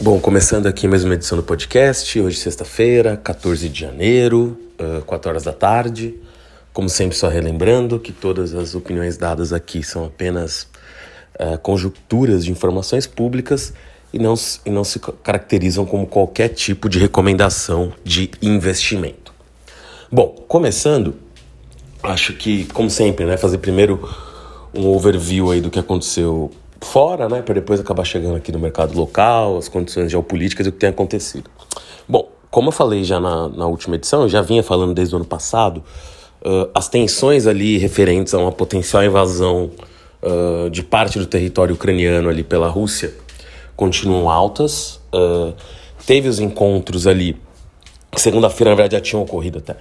Bom, começando aqui mais uma edição do podcast, hoje sexta-feira, 14 de janeiro, uh, 4 horas da tarde. Como sempre, só relembrando que todas as opiniões dadas aqui são apenas uh, conjunturas de informações públicas e não, e não se caracterizam como qualquer tipo de recomendação de investimento. Bom, começando, acho que, como sempre, né, fazer primeiro um overview aí do que aconteceu fora, né, para depois acabar chegando aqui no mercado local, as condições geopolíticas e o que tem acontecido. Bom, como eu falei já na, na última edição, eu já vinha falando desde o ano passado, uh, as tensões ali referentes a uma potencial invasão uh, de parte do território ucraniano ali pela Rússia continuam altas. Uh, teve os encontros ali, segunda-feira na verdade já tinham ocorrido até,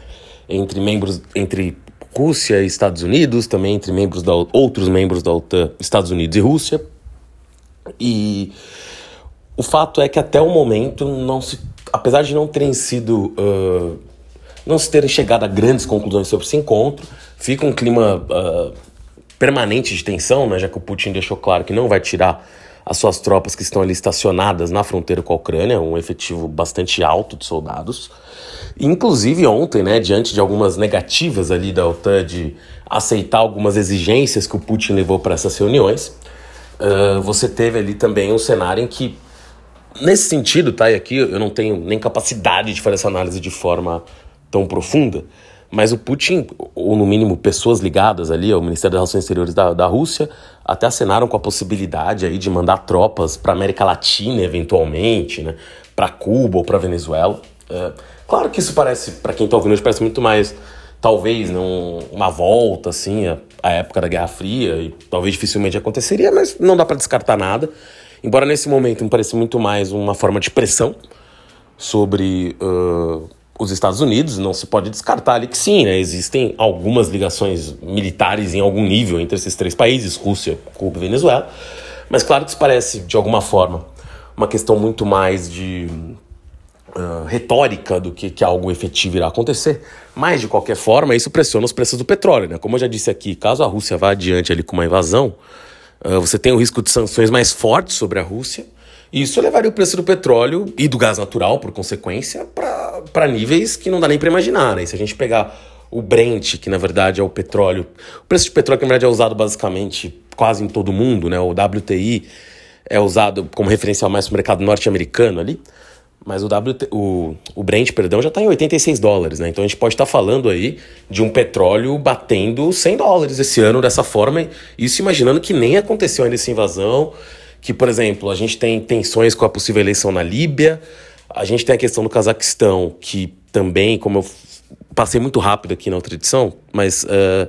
entre membros, entre Rússia e Estados Unidos, também entre membros da, outros membros da OTAN, Estados Unidos e Rússia. E o fato é que até o momento não se, apesar de não terem sido uh, não se terem chegado a grandes conclusões sobre esse encontro, fica um clima uh, permanente de tensão, né, já que o Putin deixou claro que não vai tirar as suas tropas que estão ali estacionadas na fronteira com a Ucrânia, um efetivo bastante alto de soldados. Inclusive ontem, né, diante de algumas negativas ali da OTAN de aceitar algumas exigências que o Putin levou para essas reuniões, uh, você teve ali também um cenário em que, nesse sentido, tá, e aqui eu não tenho nem capacidade de fazer essa análise de forma tão profunda, mas o Putin, ou no mínimo pessoas ligadas ali ao Ministério das Relações Exteriores da, da Rússia, até acenaram com a possibilidade aí de mandar tropas para América Latina eventualmente, né, para Cuba ou para Venezuela. É, claro que isso parece, para quem está ouvindo hoje, parece muito mais, talvez, não, uma volta assim à, à época da Guerra Fria e talvez dificilmente aconteceria, mas não dá para descartar nada. Embora nesse momento me pareça muito mais uma forma de pressão sobre uh, os Estados Unidos, não se pode descartar ali que sim, né, existem algumas ligações militares em algum nível entre esses três países, Rússia, Cuba e Venezuela, mas claro que isso parece, de alguma forma, uma questão muito mais de uh, retórica do que, que algo efetivo irá acontecer, mas de qualquer forma isso pressiona os preços do petróleo, né? Como eu já disse aqui, caso a Rússia vá adiante ali com uma invasão, uh, você tem o risco de sanções mais fortes sobre a Rússia, isso levaria o preço do petróleo e do gás natural, por consequência, para níveis que não dá nem para imaginar. Né? Se a gente pegar o Brent, que na verdade é o petróleo, o preço de petróleo que na verdade é usado basicamente quase em todo o mundo, né? o WTI é usado como referencial mais para o mercado norte-americano ali, mas o, WT, o, o Brent, perdão, já está em 86 dólares, né? Então a gente pode estar tá falando aí de um petróleo batendo 100 dólares esse ano dessa forma, isso imaginando que nem aconteceu ainda essa invasão, que, por exemplo, a gente tem tensões com a possível eleição na Líbia, a gente tem a questão do Cazaquistão, que também, como eu passei muito rápido aqui na outra edição, mas uh,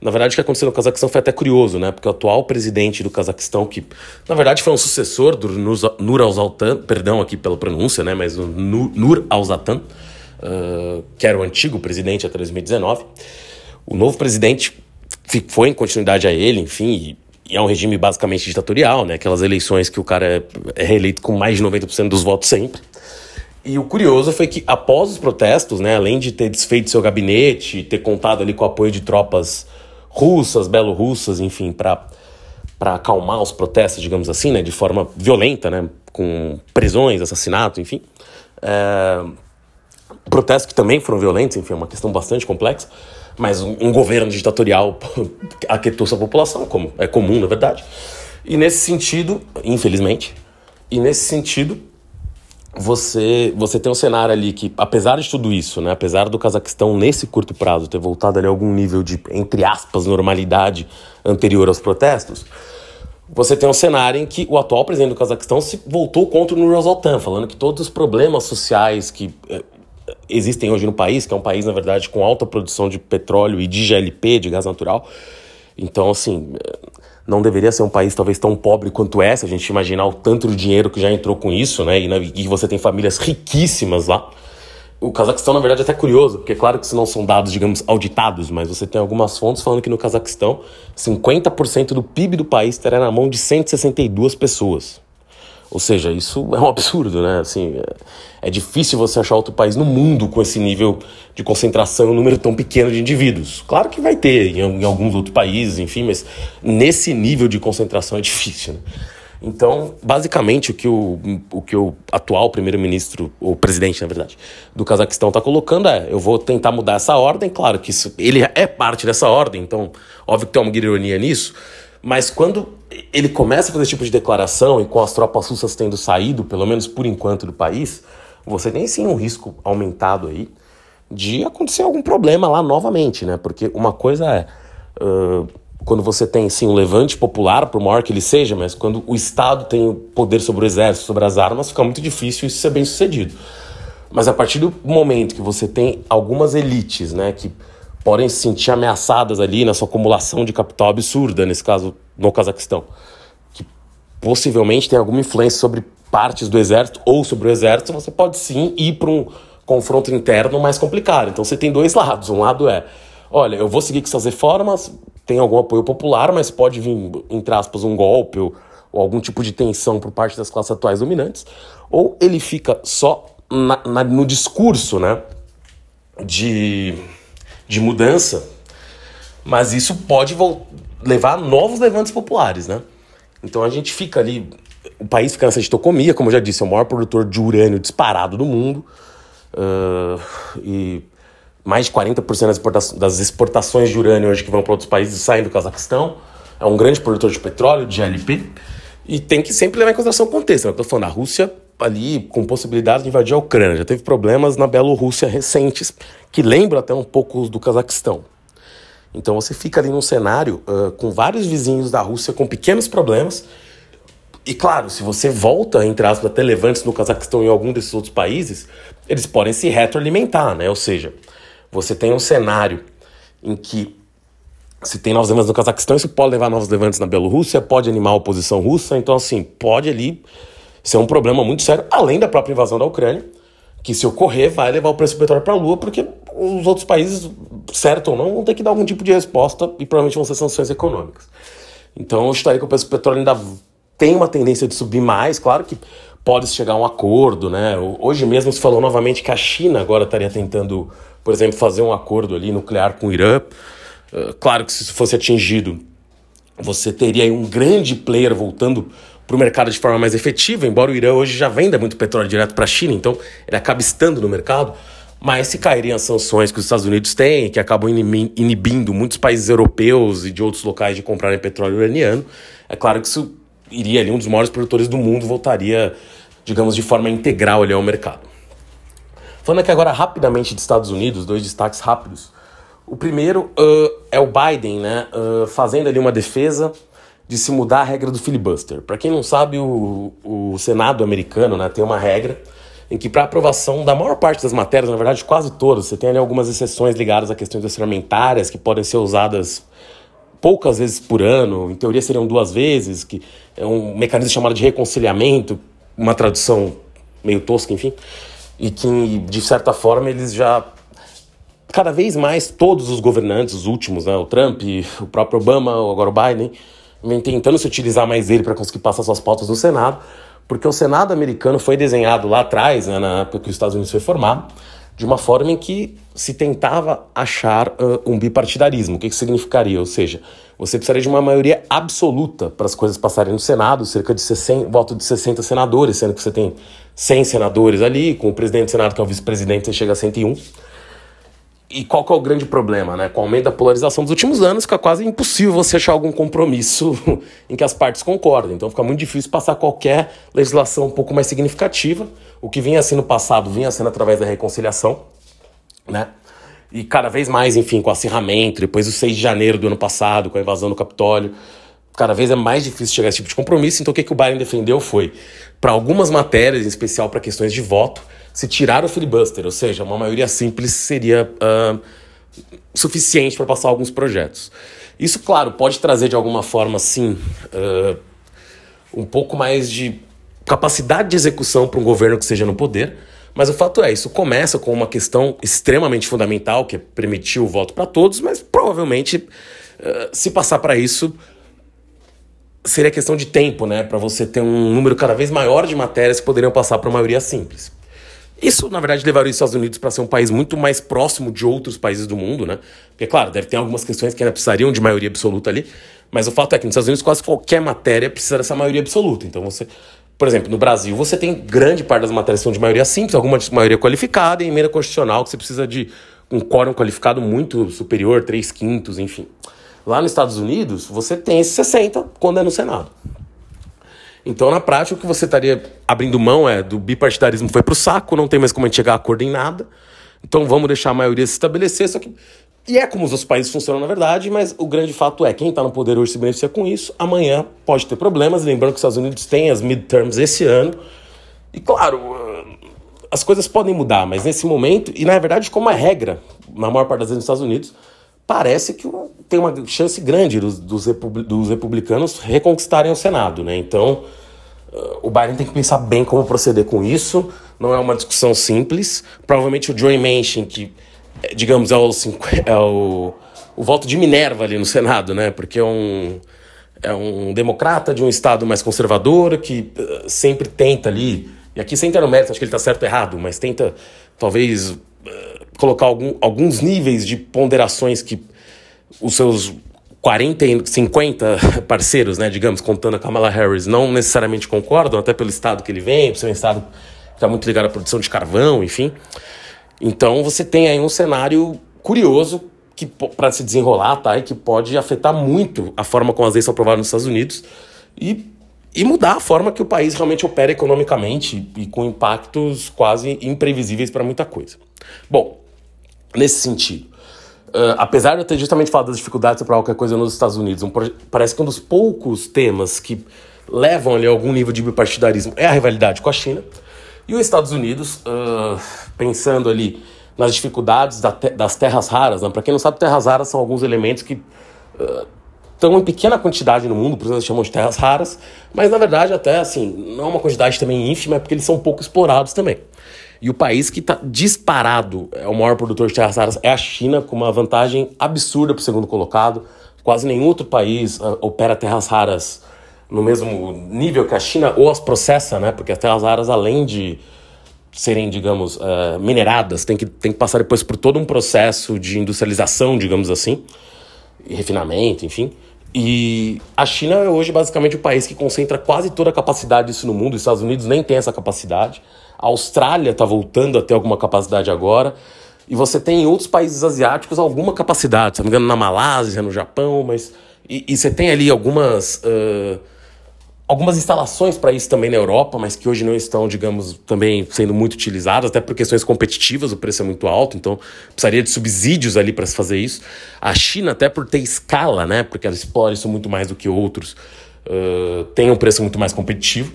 na verdade o que aconteceu no Cazaquistão foi até curioso, né? Porque o atual presidente do Cazaquistão, que na verdade foi um sucessor do Nur al-Zaltan, perdão aqui pela pronúncia, né? Mas o Nur al-Zaltan, uh, que era o antigo presidente até 2019, o novo presidente foi em continuidade a ele, enfim, e é um regime basicamente ditatorial, né? Aquelas eleições que o cara é, é reeleito com mais de 90% dos votos sempre. E o curioso foi que após os protestos, né, além de ter desfeito seu gabinete, ter contado ali com o apoio de tropas russas, belo-russas, enfim, para para acalmar os protestos, digamos assim, né, de forma violenta, né, com prisões, assassinato, enfim. É... Protestos que também foram violentos, enfim, é uma questão bastante complexa mas um, um governo ditatorial aquietou sua população, como é comum, na verdade. E nesse sentido, infelizmente, e nesse sentido, você, você tem um cenário ali que, apesar de tudo isso, né, apesar do Cazaquistão, nesse curto prazo, ter voltado ali a algum nível de, entre aspas, normalidade anterior aos protestos, você tem um cenário em que o atual presidente do Cazaquistão se voltou contra o Nursultan, falando que todos os problemas sociais que eh, existem hoje no país, que é um país, na verdade, com alta produção de petróleo e de GLP, de gás natural. Então, assim, não deveria ser um país talvez tão pobre quanto é, se a gente imaginar o tanto de dinheiro que já entrou com isso, né? E, e você tem famílias riquíssimas lá. O Cazaquistão, na verdade, é até curioso, porque é claro que isso não são dados, digamos, auditados, mas você tem algumas fontes falando que no Cazaquistão 50% do PIB do país estará na mão de 162 pessoas. Ou seja, isso é um absurdo, né? Assim, é, é, difícil você achar outro país no mundo com esse nível de concentração, um número tão pequeno de indivíduos. Claro que vai ter em, alguns outros países, enfim, mas nesse nível de concentração é difícil, né? Então, basicamente, o que o, o, que o atual primeiro-ministro, o presidente, na verdade, do Cazaquistão está colocando é: eu vou tentar mudar essa ordem. Claro que isso, ele é parte dessa ordem, então, óbvio que tem uma ironia nisso. Mas quando ele começa a fazer esse tipo de declaração e com as tropas russas tendo saído, pelo menos por enquanto, do país, você tem sim um risco aumentado aí de acontecer algum problema lá novamente, né? Porque uma coisa é. Uh, quando você tem sim um levante popular, por maior que ele seja, mas quando o Estado tem o poder sobre o exército, sobre as armas, fica muito difícil isso ser bem sucedido. Mas a partir do momento que você tem algumas elites, né, que podem se sentir ameaçadas ali na sua acumulação de capital absurda, nesse caso no Cazaquistão, que possivelmente tem alguma influência sobre partes do exército ou sobre o exército, você pode sim ir para um confronto interno mais complicado. Então você tem dois lados. Um lado é, olha, eu vou seguir com essas reformas, tem algum apoio popular, mas pode vir, entre aspas, um golpe ou, ou algum tipo de tensão por parte das classes atuais dominantes, ou ele fica só na, na, no discurso né, de, de mudança, mas isso pode levar a novos levantes populares. Né? Então a gente fica ali, o país fica nessa ditocomia, como eu já disse, é o maior produtor de urânio disparado do mundo. Uh, e mais de 40% das exportações de urânio hoje que vão para outros países saem do Cazaquistão. É um grande produtor de petróleo, de LP. E tem que sempre levar em consideração o contexto. Né? Eu estou falando, a Rússia ali com possibilidade de invadir a Ucrânia. Já teve problemas na Bielorrússia recentes, que lembram até um pouco os do Cazaquistão. Então você fica ali num cenário uh, com vários vizinhos da Rússia com pequenos problemas. E claro, se você volta, entre aspas, até levantes no Cazaquistão e em algum desses outros países, eles podem se retroalimentar, né? Ou seja, você tem um cenário em que se tem novos levantes no Cazaquistão, isso pode levar novos levantes na Bielorrússia, pode animar a oposição russa, então assim, pode ali ser um problema muito sério, além da própria invasão da Ucrânia, que se ocorrer vai levar o preço do petróleo para a lua, porque os outros países, certo ou não, vão ter que dar algum tipo de resposta e provavelmente vão ser sanções econômicas. Então eu estaria que o preço do petróleo ainda tem uma tendência de subir mais, claro que pode chegar a um acordo, né? Hoje mesmo se falou novamente que a China agora estaria tentando, por exemplo, fazer um acordo ali nuclear com o Irã. Uh, claro que se isso fosse atingido, você teria aí um grande player voltando para o mercado de forma mais efetiva, embora o Irã hoje já venda muito petróleo direto para a China, então ele acaba estando no mercado. Mas se cairiam as sanções que os Estados Unidos têm, que acabam inibindo muitos países europeus e de outros locais de comprarem petróleo iraniano, é claro que isso iria ali, um dos maiores produtores do mundo voltaria, digamos, de forma integral ali ao mercado. Falando aqui agora rapidamente de Estados Unidos, dois destaques rápidos. O primeiro uh, é o Biden, né, uh, fazendo ali uma defesa de se mudar a regra do filibuster. Para quem não sabe, o, o Senado americano né, tem uma regra em que para aprovação da maior parte das matérias, na verdade quase todas, você tem ali algumas exceções ligadas a questões orçamentárias que podem ser usadas poucas vezes por ano, em teoria seriam duas vezes, que é um mecanismo chamado de reconciliamento, uma tradução meio tosca, enfim, e que de certa forma eles já cada vez mais todos os governantes, os últimos, né, o Trump, o próprio Obama, agora o Biden, vem tentando se utilizar mais dele para conseguir passar suas pautas no Senado, porque o Senado americano foi desenhado lá atrás, né, na época que os Estados Unidos foi formado, de uma forma em que se tentava achar uh, um bipartidarismo. O que, que significaria? Ou seja, você precisaria de uma maioria absoluta para as coisas passarem no Senado, cerca de 60, voto de 60 senadores, sendo que você tem 100 senadores ali, com o presidente do Senado, que é o vice-presidente, você chega a 101. E qual que é o grande problema, né? Com o aumento da polarização dos últimos anos, fica quase impossível você achar algum compromisso em que as partes concordem. Então fica muito difícil passar qualquer legislação um pouco mais significativa. O que vinha sendo passado vinha sendo através da reconciliação, né? E cada vez mais, enfim, com o acirramento, depois do 6 de janeiro do ano passado, com a invasão do Capitólio, cada vez é mais difícil chegar a esse tipo de compromisso. Então o que, que o Biden defendeu foi, para algumas matérias, em especial para questões de voto, se tirar o filibuster, ou seja, uma maioria simples seria uh, suficiente para passar alguns projetos. Isso, claro, pode trazer de alguma forma, sim, uh, um pouco mais de capacidade de execução para um governo que seja no poder, mas o fato é, isso começa com uma questão extremamente fundamental, que é permitir o voto para todos, mas provavelmente, uh, se passar para isso, seria questão de tempo, né? Para você ter um número cada vez maior de matérias que poderiam passar para a maioria simples. Isso, na verdade, levaria os Estados Unidos para ser um país muito mais próximo de outros países do mundo, né? Porque, claro, deve ter algumas questões que ainda precisariam de maioria absoluta ali, mas o fato é que nos Estados Unidos quase qualquer matéria precisa dessa maioria absoluta. Então você. Por exemplo, no Brasil, você tem grande parte das matérias que são de maioria simples, alguma de maioria qualificada e emenda constitucional, que você precisa de um quórum qualificado muito superior, 3 quintos, enfim. Lá nos Estados Unidos, você tem esse 60 quando é no Senado. Então, na prática, o que você estaria abrindo mão é do bipartidarismo foi para o saco, não tem mais como a gente chegar a acordo em nada. Então, vamos deixar a maioria se estabelecer. Só que. E é como os outros países funcionam, na verdade, mas o grande fato é quem está no poder hoje se beneficia com isso. Amanhã pode ter problemas. Lembrando que os Estados Unidos têm as midterms esse ano. E, claro, as coisas podem mudar, mas nesse momento, e na verdade, como é regra, na maior parte das vezes nos Estados Unidos, parece que tem uma chance grande dos, dos, dos republicanos reconquistarem o Senado, né? Então, uh, o Biden tem que pensar bem como proceder com isso. Não é uma discussão simples. Provavelmente o Joe Manchin, que, eh, digamos, é o, é o, o voto de Minerva ali no Senado, né? Porque é um, é um democrata de um estado mais conservador que uh, sempre tenta ali, e aqui sem ter no mérito, acho que ele está certo ou errado, mas tenta talvez uh, colocar algum, alguns níveis de ponderações que os seus 40, 50 parceiros, né, digamos, contando a Kamala Harris, não necessariamente concordam, até pelo estado que ele vem, por ser um estado que está muito ligado à produção de carvão, enfim. Então você tem aí um cenário curioso que para se desenrolar, tá, e que pode afetar muito a forma como as leis são aprovadas nos Estados Unidos e, e mudar a forma que o país realmente opera economicamente e com impactos quase imprevisíveis para muita coisa. Bom, nesse sentido. Uh, apesar de eu ter justamente falado das dificuldades para qualquer coisa nos Estados Unidos, um, parece que um dos poucos temas que levam ali a algum nível de bipartidarismo é a rivalidade com a China. E os Estados Unidos, uh, pensando ali nas dificuldades da te das terras raras, né? para quem não sabe, terras raras são alguns elementos que uh, estão em pequena quantidade no mundo, por isso eles chamam de terras raras, mas na verdade até assim, não é uma quantidade também ínfima, é porque eles são pouco explorados também. E o país que está disparado, é o maior produtor de terras raras, é a China, com uma vantagem absurda para o segundo colocado. Quase nenhum outro país uh, opera terras raras no mesmo nível que a China ou as processa, né? Porque as terras raras, além de serem, digamos, uh, mineradas, tem que, tem que passar depois por todo um processo de industrialização, digamos assim, e refinamento, enfim. E a China é hoje basicamente o país que concentra quase toda a capacidade disso no mundo. Os Estados Unidos nem tem essa capacidade. A Austrália está voltando a ter alguma capacidade agora. E você tem em outros países asiáticos alguma capacidade, se não me engano, na Malásia, no Japão, mas. E, e você tem ali algumas. Uh, algumas instalações para isso também na Europa, mas que hoje não estão, digamos, também sendo muito utilizadas, até por questões competitivas, o preço é muito alto, então precisaria de subsídios ali para se fazer isso. A China, até por ter escala, né, porque ela explora isso muito mais do que outros, uh, tem um preço muito mais competitivo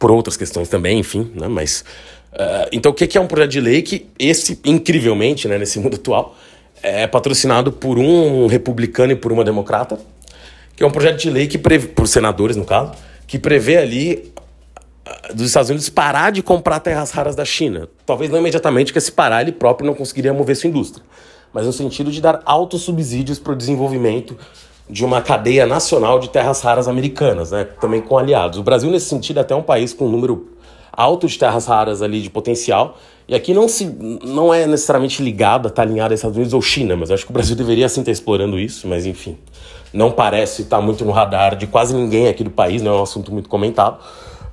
por outras questões também, enfim, né? Mas uh, então o que é um projeto de lei que esse incrivelmente, né, nesse mundo atual, é patrocinado por um republicano e por uma democrata, que é um projeto de lei que prevê, por senadores no caso, que prevê ali uh, dos Estados Unidos parar de comprar terras raras da China. Talvez não imediatamente, porque se parar ele próprio não conseguiria mover sua indústria, mas no sentido de dar altos subsídios para o desenvolvimento de uma cadeia nacional de terras raras americanas, né? também com aliados. O Brasil, nesse sentido, é até um país com um número alto de terras raras ali de potencial. E aqui não, se, não é necessariamente ligado, está alinhado a Estados Unidos ou China, mas acho que o Brasil deveria sim estar explorando isso, mas enfim. Não parece estar muito no radar de quase ninguém aqui do país, não é um assunto muito comentado.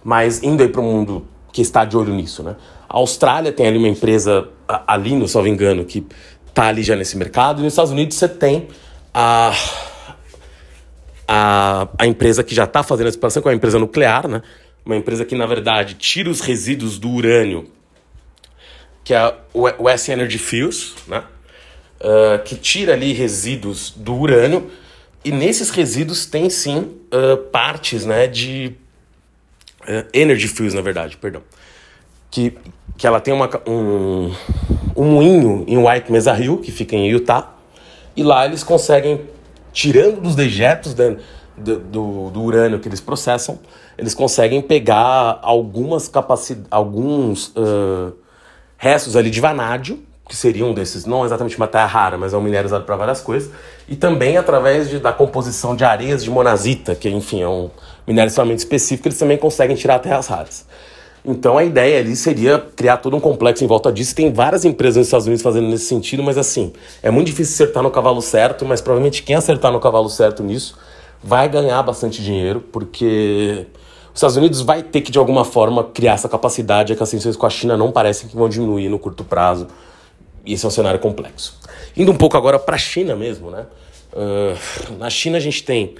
Mas indo aí para o mundo que está de olho nisso, né? A Austrália tem ali uma empresa, ali no salvo engano, que está ali já nesse mercado. E nos Estados Unidos você tem a a, a empresa que já está fazendo a exploração, que é uma empresa nuclear, né? uma empresa que, na verdade, tira os resíduos do urânio, que é o West Energy Fuels, né? Uh, que tira ali resíduos do urânio, e nesses resíduos tem sim uh, partes né, de uh, Energy Fuels, na verdade, perdão. Que, que ela tem uma, um, um moinho em White Mesa Hill, que fica em Utah, e lá eles conseguem tirando dos dejetos do, do, do, urânio que eles processam, eles conseguem pegar algumas alguns uh, restos ali de vanádio, que seriam desses, não exatamente uma terra rara, mas é um minério usado para várias coisas, e também através de, da composição de areias de monazita, que enfim é um minério extremamente específico, eles também conseguem tirar terras raras. Então a ideia ali seria criar todo um complexo em volta disso. Tem várias empresas nos Estados Unidos fazendo nesse sentido, mas assim, é muito difícil acertar no cavalo certo, mas provavelmente quem acertar no cavalo certo nisso vai ganhar bastante dinheiro, porque os Estados Unidos vai ter que de alguma forma criar essa capacidade, é que as tensões com a China não parecem que vão diminuir no curto prazo. E esse é um cenário complexo. Indo um pouco agora para a China mesmo, né? Uh, na China a gente tem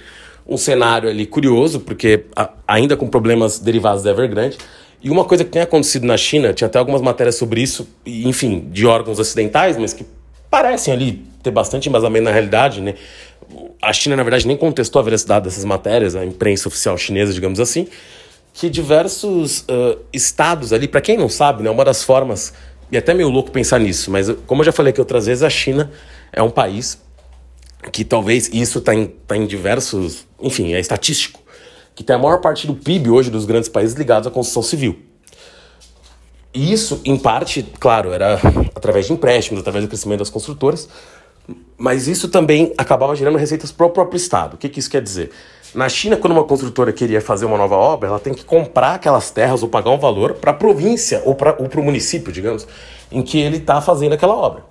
um cenário ali curioso, porque ainda com problemas derivados da Evergrande, e uma coisa que tem acontecido na China, tinha até algumas matérias sobre isso, enfim, de órgãos ocidentais, mas que parecem ali ter bastante embasamento na realidade, né? A China, na verdade, nem contestou a veracidade dessas matérias, a imprensa oficial chinesa, digamos assim, que diversos uh, estados ali, para quem não sabe, né, uma das formas, e até meio louco pensar nisso, mas como eu já falei aqui outras vezes, a China é um país que talvez isso está em, tá em diversos, enfim, é estatístico, que tem a maior parte do PIB hoje dos grandes países ligados à construção civil. E isso, em parte, claro, era através de empréstimos, através do crescimento das construtoras, mas isso também acabava gerando receitas para o próprio Estado. O que, que isso quer dizer? Na China, quando uma construtora queria fazer uma nova obra, ela tem que comprar aquelas terras ou pagar um valor para a província ou para o município, digamos, em que ele está fazendo aquela obra.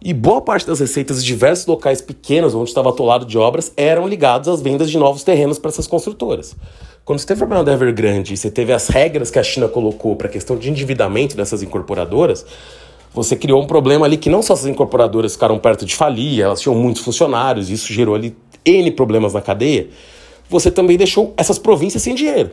E boa parte das receitas de diversos locais pequenos onde estava atolado de obras eram ligados às vendas de novos terrenos para essas construtoras. Quando você teve o problema da Evergrande e você teve as regras que a China colocou para a questão de endividamento dessas incorporadoras, você criou um problema ali que não só essas incorporadoras ficaram perto de falir, elas tinham muitos funcionários, isso gerou ali N problemas na cadeia, você também deixou essas províncias sem dinheiro.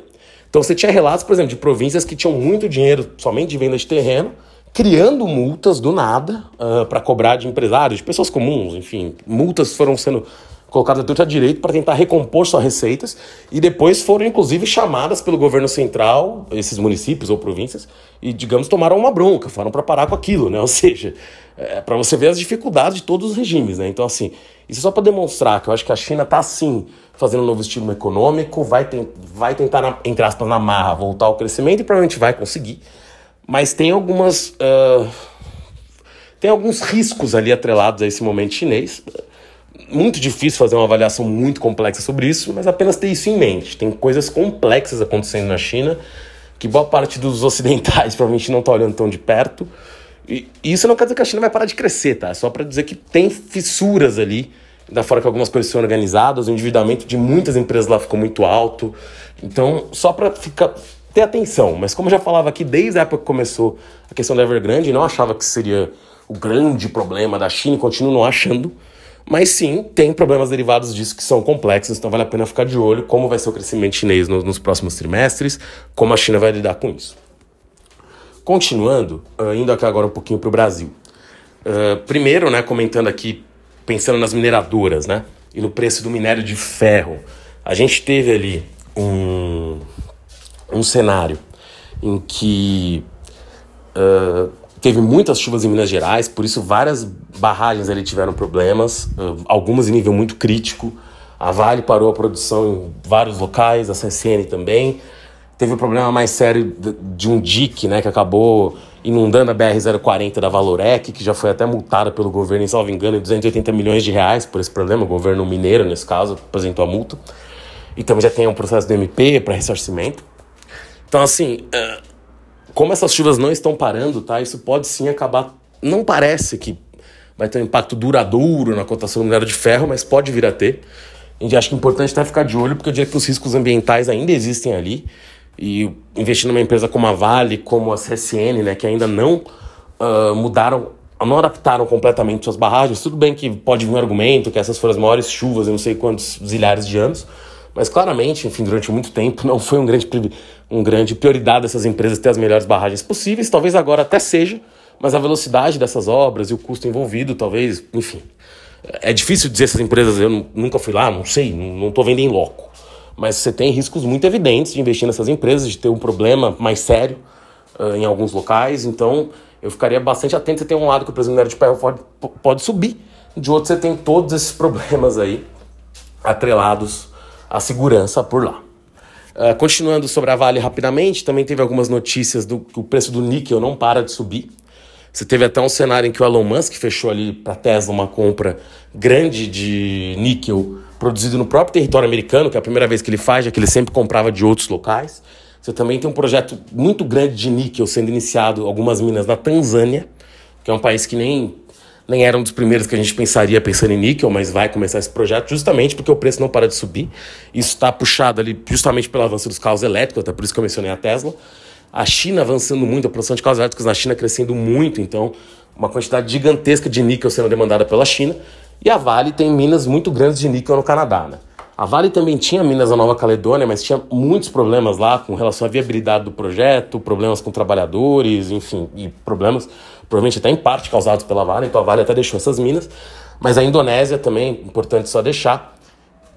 Então você tinha relatos, por exemplo, de províncias que tinham muito dinheiro somente de venda de terreno, criando multas do nada uh, ah, para cobrar de empresários, de pessoas comuns, enfim. Multas foram sendo colocadas tudo a direito para tentar recompor suas receitas e depois foram inclusive chamadas pelo governo central, esses municípios ou províncias, e digamos tomaram uma bronca, foram para parar com aquilo, né? Ou seja, é, para você ver as dificuldades de todos os regimes, né? Então assim, isso é só para demonstrar que eu acho que a China está sim fazendo um novo estilo econômico, vai, vai tentar, na, entre aspas, na marra, voltar ao crescimento e provavelmente vai conseguir. Mas tem algumas. Uh, tem alguns riscos ali atrelados a esse momento chinês. Muito difícil fazer uma avaliação muito complexa sobre isso, mas apenas ter isso em mente. Tem coisas complexas acontecendo na China que boa parte dos ocidentais provavelmente não está olhando tão de perto. E isso não quer dizer que a China vai parar de crescer, tá? É só para dizer que tem fissuras ali, da forma que algumas coisas são organizadas, o endividamento de muitas empresas lá ficou muito alto. Então, só para ficar ter atenção. Mas como eu já falava aqui, desde a época que começou a questão da Evergrande, não achava que seria o grande problema da China continuo não achando. Mas sim, tem problemas derivados disso que são complexos, então vale a pena ficar de olho como vai ser o crescimento chinês nos, nos próximos trimestres, como a China vai lidar com isso. Continuando, uh, indo aqui agora um pouquinho para o Brasil. Uh, primeiro, né, comentando aqui, pensando nas mineradoras, né, e no preço do minério de ferro. A gente teve ali um, um cenário em que uh, teve muitas chuvas em Minas Gerais, por isso várias barragens ali tiveram problemas, uh, algumas em nível muito crítico. A Vale parou a produção em vários locais, a CSN também. Teve um problema mais sério de um dique, né, que acabou inundando a BR-040 da Valorec, que já foi até multada pelo governo, em salvo engano, em 280 milhões de reais por esse problema. O governo mineiro, nesse caso, apresentou a multa. E também já tem um processo do MP para ressarcimento. Então, assim, uh, como essas chuvas não estão parando, tá? Isso pode sim acabar. Não parece que vai ter um impacto duradouro na cotação do minério de ferro, mas pode vir a ter. A gente acha que é importante até ficar de olho, porque eu diria que os riscos ambientais ainda existem ali. E investir numa empresa como a Vale, como a CSN, né, que ainda não uh, mudaram, não adaptaram completamente suas barragens. Tudo bem que pode vir um argumento que essas foram as maiores chuvas em não sei quantos zilhares de anos, mas claramente, enfim, durante muito tempo não foi um grande, um grande prioridade dessas empresas ter as melhores barragens possíveis. Talvez agora até seja, mas a velocidade dessas obras e o custo envolvido, talvez, enfim. É difícil dizer essas empresas, eu nunca fui lá, não sei, não estou vendo em loco. Mas você tem riscos muito evidentes de investir nessas empresas, de ter um problema mais sério uh, em alguns locais. Então, eu ficaria bastante atento. Você tem um lado que o preço do minério de ferro pode, pode subir, de outro você tem todos esses problemas aí atrelados a segurança por lá. Uh, continuando sobre a Vale rapidamente, também teve algumas notícias do que o preço do níquel não para de subir. Você teve até um cenário em que o Elon Musk fechou ali para a Tesla uma compra grande de níquel produzido no próprio território americano, que é a primeira vez que ele faz, já que ele sempre comprava de outros locais. Você também tem um projeto muito grande de níquel sendo iniciado, algumas minas na Tanzânia, que é um país que nem, nem era um dos primeiros que a gente pensaria pensando em níquel, mas vai começar esse projeto justamente porque o preço não para de subir. Isso está puxado ali justamente pelo avanço dos carros elétricos, até por isso que eu mencionei a Tesla. A China avançando muito, a produção de carros elétricos na China crescendo muito, então uma quantidade gigantesca de níquel sendo demandada pela China. E a Vale tem minas muito grandes de níquel no Canadá, né? A Vale também tinha minas na Nova Caledônia, mas tinha muitos problemas lá com relação à viabilidade do projeto, problemas com trabalhadores, enfim, e problemas provavelmente até em parte causados pela Vale, então a Vale até deixou essas minas. Mas a Indonésia também, importante só deixar.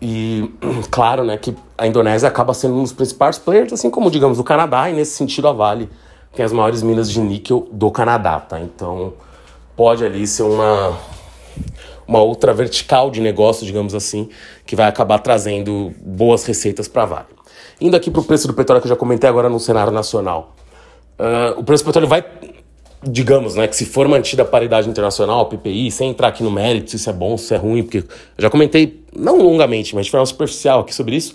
E claro, né, que a Indonésia acaba sendo um dos principais players, assim como, digamos, o Canadá, e nesse sentido a Vale tem as maiores minas de níquel do Canadá, tá? Então pode ali ser uma uma outra vertical de negócio, digamos assim, que vai acabar trazendo boas receitas para a Vale. Indo aqui para o preço do petróleo, que eu já comentei agora no cenário nacional. Uh, o preço do petróleo vai, digamos, né, que se for mantida a paridade internacional, PPI, sem entrar aqui no mérito se isso é bom, se é ruim, porque já comentei, não longamente, mas de forma superficial aqui sobre isso,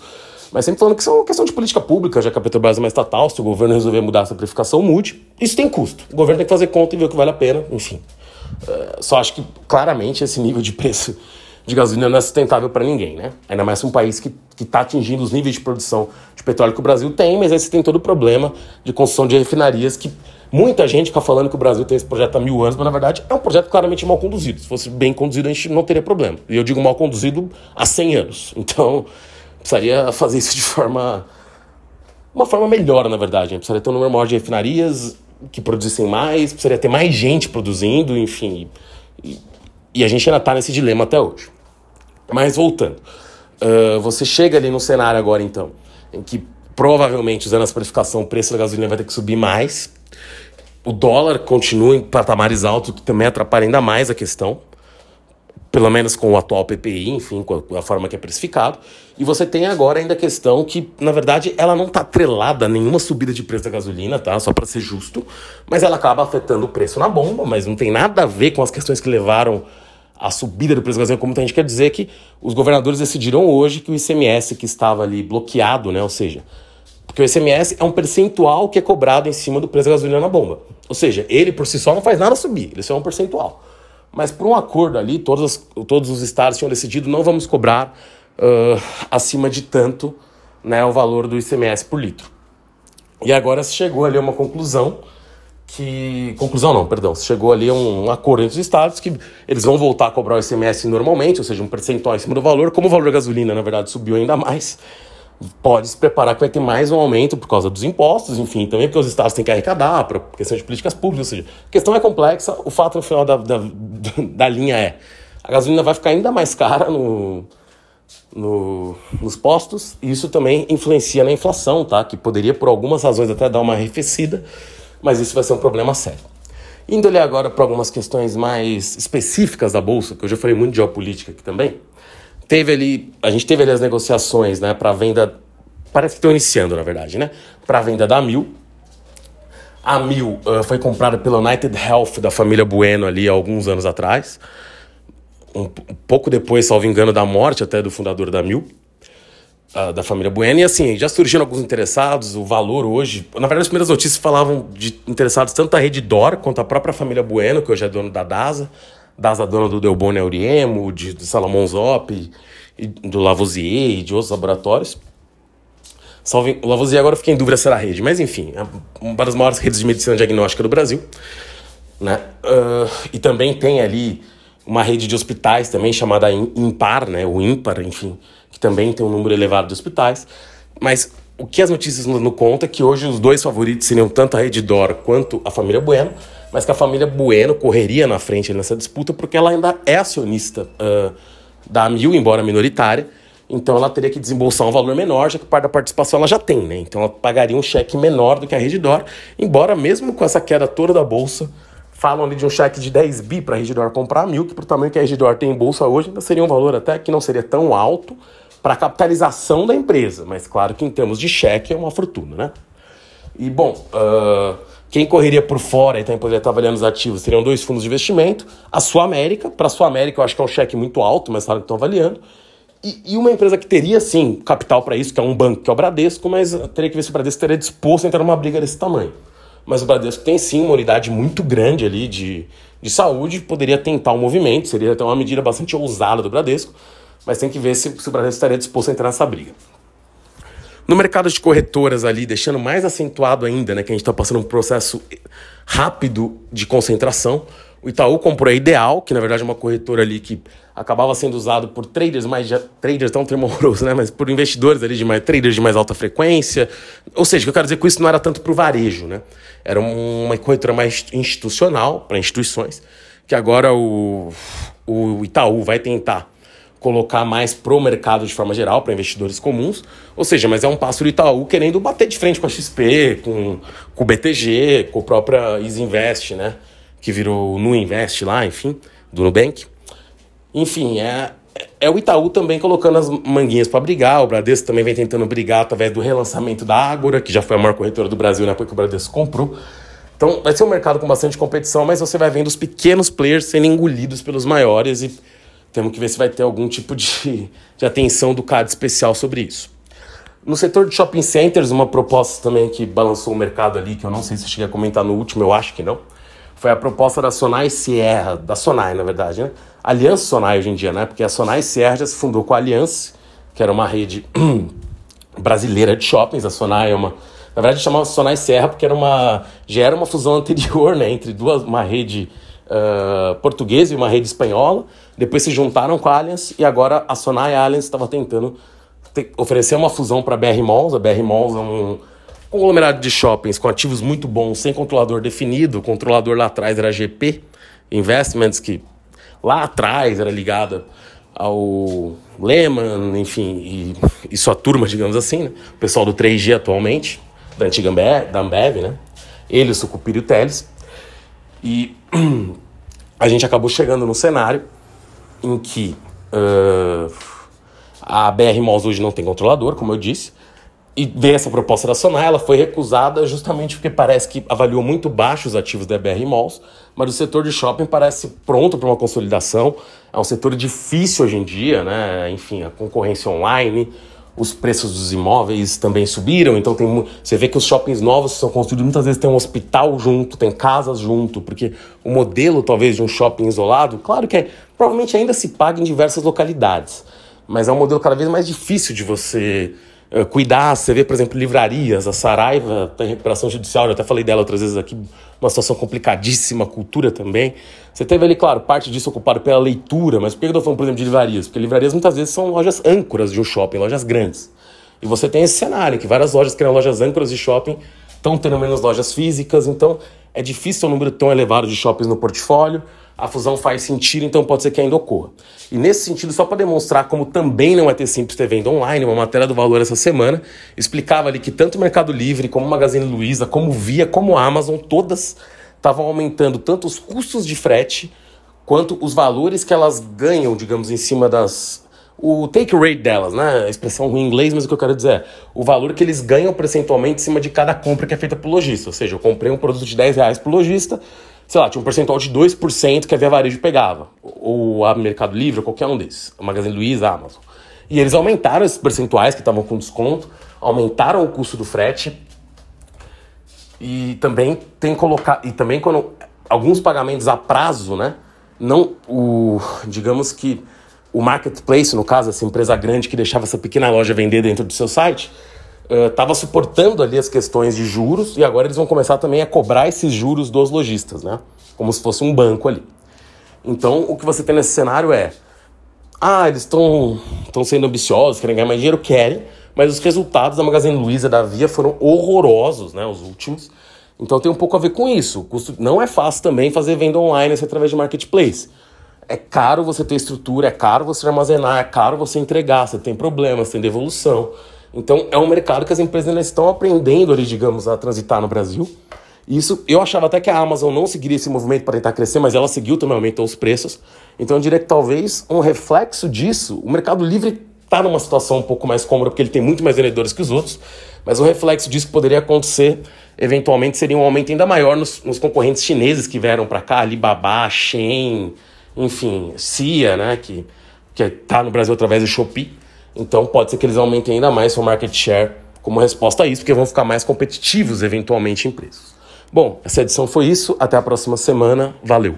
mas sempre falando que isso é uma questão de política pública, já que a Petrobras é uma estatal, se o governo resolver mudar essa precificação, mude. Isso tem custo. O governo tem que fazer conta e ver o que vale a pena, enfim. Uh, só acho que claramente esse nível de preço de gasolina não é sustentável para ninguém, né? Ainda mais um país que está atingindo os níveis de produção de petróleo que o Brasil tem, mas aí você tem todo o problema de construção de refinarias que muita gente fica falando que o Brasil tem esse projeto há mil anos, mas na verdade é um projeto claramente mal conduzido. Se fosse bem conduzido, a gente não teria problema. E eu digo mal conduzido há 100 anos. Então, precisaria fazer isso de forma... Uma forma melhor, na verdade. A precisaria ter um número maior de refinarias, que produzissem mais, precisaria ter mais gente produzindo, enfim. E, e a gente ainda está nesse dilema até hoje. Mas voltando, uh, você chega ali no cenário agora então, em que provavelmente usando essa precificação o preço da gasolina vai ter que subir mais. O dólar continua em patamares altos, o que também atrapalha ainda mais a questão pelo menos com o atual PPI, enfim, com a, forma que é precificado. E você tem agora ainda a questão que, na verdade, ela não está atrelada a nenhuma subida de preço da gasolina, tá? Só para ser justo, mas ela acaba afetando o preço na bomba, mas não tem nada a ver com as questões que levaram à subida do preço da gasolina, como muita gente quer dizer que os governadores decidiram hoje que o ICMS que estava ali bloqueado, né, ou seja, porque o ICMS é um percentual que é cobrado em cima do preço da gasolina na bomba. Ou seja, ele por si só não faz nada subir, ele só é um percentual. Mas por um acordo ali, todos, todos os estados tinham decidido não vamos cobrar uh, acima de tanto né, o valor do ICMS por litro. E agora se chegou ali a uma conclusão que. Conclusão não, perdão. Se chegou ali a um, acordo entre os estados que eles vão voltar a cobrar o ICMS normalmente, ou seja, um percentual em cima do valor. Como o valor da gasolina, na verdade, subiu ainda mais, pode se preparar que vai ter mais um aumento por causa dos impostos, enfim, também porque os estados têm que arrecadar, por questão de políticas públicas, ou seja, a questão é complexa, o fato no final da, da, da linha é a gasolina vai ficar ainda mais cara no, no, nos postos, e isso também influencia na inflação, tá? Que poderia, por algumas razões, até dar uma arrefecida, mas isso vai ser um problema sério. Indo ali agora para algumas questões mais específicas da Bolsa, que eu já falei muito de geopolítica aqui também, teve ali, a gente teve ali as negociações, né, para venda, parece que estão iniciando, na verdade, né, para venda da Mil. A Mil uh, foi comprada pela United Health da família Bueno ali há alguns anos atrás, um, um pouco depois, salvo engano, da morte até do fundador da Mil. Uh, da família Bueno, e assim, já surgiram alguns interessados, o valor hoje. Na verdade, as primeiras notícias falavam de interessados tanto da Rede Dor quanto a própria família Bueno, que hoje é dono da DASA das da dona do Delboni Auriemo, de, de Salomon Zop, e do Lavoisier e de outros laboratórios. Salve, o Lavoisier agora fiquei em dúvida se era rede, mas enfim, é uma das maiores redes de medicina diagnóstica do Brasil. Né? Uh, e também tem ali uma rede de hospitais também chamada Impar, né? o Impar, enfim, que também tem um número elevado de hospitais. Mas o que as notícias nos contam é que hoje os dois favoritos seriam tanto a Rede Dor quanto a família Bueno, mas que a família Bueno correria na frente nessa disputa porque ela ainda é acionista uh, da Mil, embora minoritária, então ela teria que desembolsar um valor menor, já que parte da participação ela já tem, né? Então ela pagaria um cheque menor do que a Redditor, embora mesmo com essa queda toda da bolsa, falam ali de um cheque de 10 bi para a Redditor comprar a Mil, que para o tamanho que a Redditor tem em bolsa hoje, ainda seria um valor até que não seria tão alto para a capitalização da empresa, mas claro que em termos de cheque é uma fortuna, né? E bom, uh, quem correria por fora e também poderia estar avaliando os ativos seriam dois fundos de investimento. A Sua América, para a Sua América eu acho que é um cheque muito alto, mas claro que estão avaliando. E, e, uma empresa que teria, sim, capital para isso, que é um banco, que é o Bradesco, mas teria que ver se o Bradesco teria disposto a entrar numa briga desse tamanho. Mas o Bradesco tem, sim, uma unidade muito grande ali de, de saúde, poderia tentar um movimento, seria até uma medida bastante ousada do Bradesco, mas tem que ver se, se o Bradesco estaria disposto a entrar nessa briga. No mercado de corretoras ali, deixando mais acentuado ainda, né, que a gente está passando um processo rápido de concentração, o Itaú comprou a Ideal, que na verdade é uma corretora ali que acabava sendo usado por traders mais traders tão tremoroso, né, mas por investidores ali de mais traders de mais alta frequência. Ou seja, o que eu quero dizer com isso não era tanto para o varejo, né? Era uma corretora mais institucional para instituições, que agora o, o Itaú vai tentar colocar mais pro mercado de forma geral, para investidores comuns. Ou seja, mas é um passo do Itaú querendo bater de frente com a XP, com, com o BTG, com a própria Easy Invest, né? que virou Nu Invest lá, enfim, do Nubank. Enfim, é, é o Itaú também colocando as manguinhas para brigar, o Bradesco também vem tentando brigar através do relançamento da Ágora, que já foi a maior corretora do Brasil na época que o Bradesco comprou. Então vai ser um mercado com bastante competição, mas você vai vendo os pequenos players sendo engolidos pelos maiores e temos que ver se vai ter algum tipo de, de atenção do CAD especial sobre isso. No setor de shopping centers, uma proposta também que balançou o mercado ali, que eu não sei se eu cheguei a comentar no último, eu acho que não, foi a proposta da Sonai Sierra, da Sonai, na verdade, né? Aliança Sonai hoje em dia, né? Porque a Sonai Sierra já se fundou com a Aliança, que era uma rede brasileira de shoppings. A Sonai é uma. Na verdade, chamava Sonai Serra porque era uma, já era uma fusão anterior, né? Entre duas, uma rede uh, portuguesa e uma rede espanhola. Depois se juntaram com a Allianz e agora a Sonai Allianz estava tentando te, oferecer uma fusão para a BR Malls. A BR Malls é um conglomerado de shoppings com ativos muito bons, sem controlador definido. O controlador lá atrás era a GP Investments, que lá atrás era ligada ao Lehman, enfim, e, e, sua turma, digamos assim, né? o pessoal do 3G atualmente, da antiga Ambev, da Ambev, né? Ele, o Sucupira e o Teles. E a gente acabou chegando num cenário em que uh, a BR Malls hoje não tem controlador, como eu disse, e veio essa proposta da Sonai, ela foi recusada justamente porque parece que avaliou muito baixo os ativos da BR Malls, mas o setor de shopping parece pronto para uma consolidação. É um setor difícil hoje em dia, né? Enfim, a concorrência online, os preços dos imóveis também subiram, então tem, você vê que os shoppings novos que são construídos muitas vezes tem um hospital junto, tem casas junto, porque o modelo talvez de um shopping isolado, claro que é, provavelmente ainda se paga em diversas localidades, mas é um modelo cada vez mais difícil de você cuidar. Você vê, por exemplo, livrarias, a Saraiva está em recuperação judicial, eu até falei dela outras vezes aqui, uma situação complicadíssima, cultura também. Você teve ali, claro, parte disso ocupado pela leitura, mas por que eu estou falando, por exemplo, de livrarias? Porque livrarias muitas vezes são lojas âncoras de um shopping, lojas grandes. E você tem esse cenário, que várias lojas que eram lojas âncoras de shopping estão tendo menos lojas físicas, então é difícil um número tão elevado de shoppings no portfólio a fusão faz sentido, então pode ser que ainda ocorra. E nesse sentido, só para demonstrar como também não é ter simples ter venda online, uma matéria do Valor essa semana explicava ali que tanto o Mercado Livre, como o Magazine Luiza, como Via, como a Amazon, todas estavam aumentando tanto os custos de frete quanto os valores que elas ganham, digamos, em cima das. O take rate delas, né? A expressão ruim em inglês, mas o que eu quero dizer é o valor que eles ganham percentualmente em cima de cada compra que é feita pelo lojista. Ou seja, eu comprei um produto de 10 reais pro lojista, sei lá, tinha um percentual de 2% que a Via Varejo pegava, ou a Mercado Livre, ou qualquer um desses, a Magazine Luiza, a Amazon. E eles aumentaram esses percentuais que estavam com desconto, aumentaram o custo do frete e também tem colocar e também quando alguns pagamentos a prazo, né? Não o, digamos que o marketplace, no caso, essa empresa grande que deixava essa pequena loja vender dentro do seu site, estava uh, suportando ali as questões de juros e agora eles vão começar também a cobrar esses juros dos lojistas, né? Como se fosse um banco ali. Então, o que você tem nesse cenário é: ah, eles estão sendo ambiciosos, querem ganhar mais dinheiro, querem, mas os resultados da Magazine Luiza da Via foram horrorosos, né? Os últimos. Então tem um pouco a ver com isso. Custo não é fácil também fazer venda online assim, através de marketplace. É caro você ter estrutura, é caro você armazenar, é caro você entregar, você tem problemas, tem devolução. Então é um mercado que as empresas estão aprendendo ali, digamos, a transitar no Brasil. Isso, eu achava até que a Amazon não seguiria esse movimento para tentar crescer, mas ela seguiu também, aumentou os preços. Então eu diria que talvez um reflexo disso, o Mercado Livre está numa situação um pouco mais cômoda porque ele tem muito mais vendedores que os outros, mas um reflexo disso que poderia acontecer eventualmente seria um aumento ainda maior nos, nos concorrentes chineses que vieram para cá, Alibaba, Shein, enfim, Cia, né, que está no Brasil através do Shopee. Então pode ser que eles aumentem ainda mais seu market share como resposta a isso, porque vão ficar mais competitivos eventualmente em preços. Bom, essa edição foi isso. Até a próxima semana. Valeu!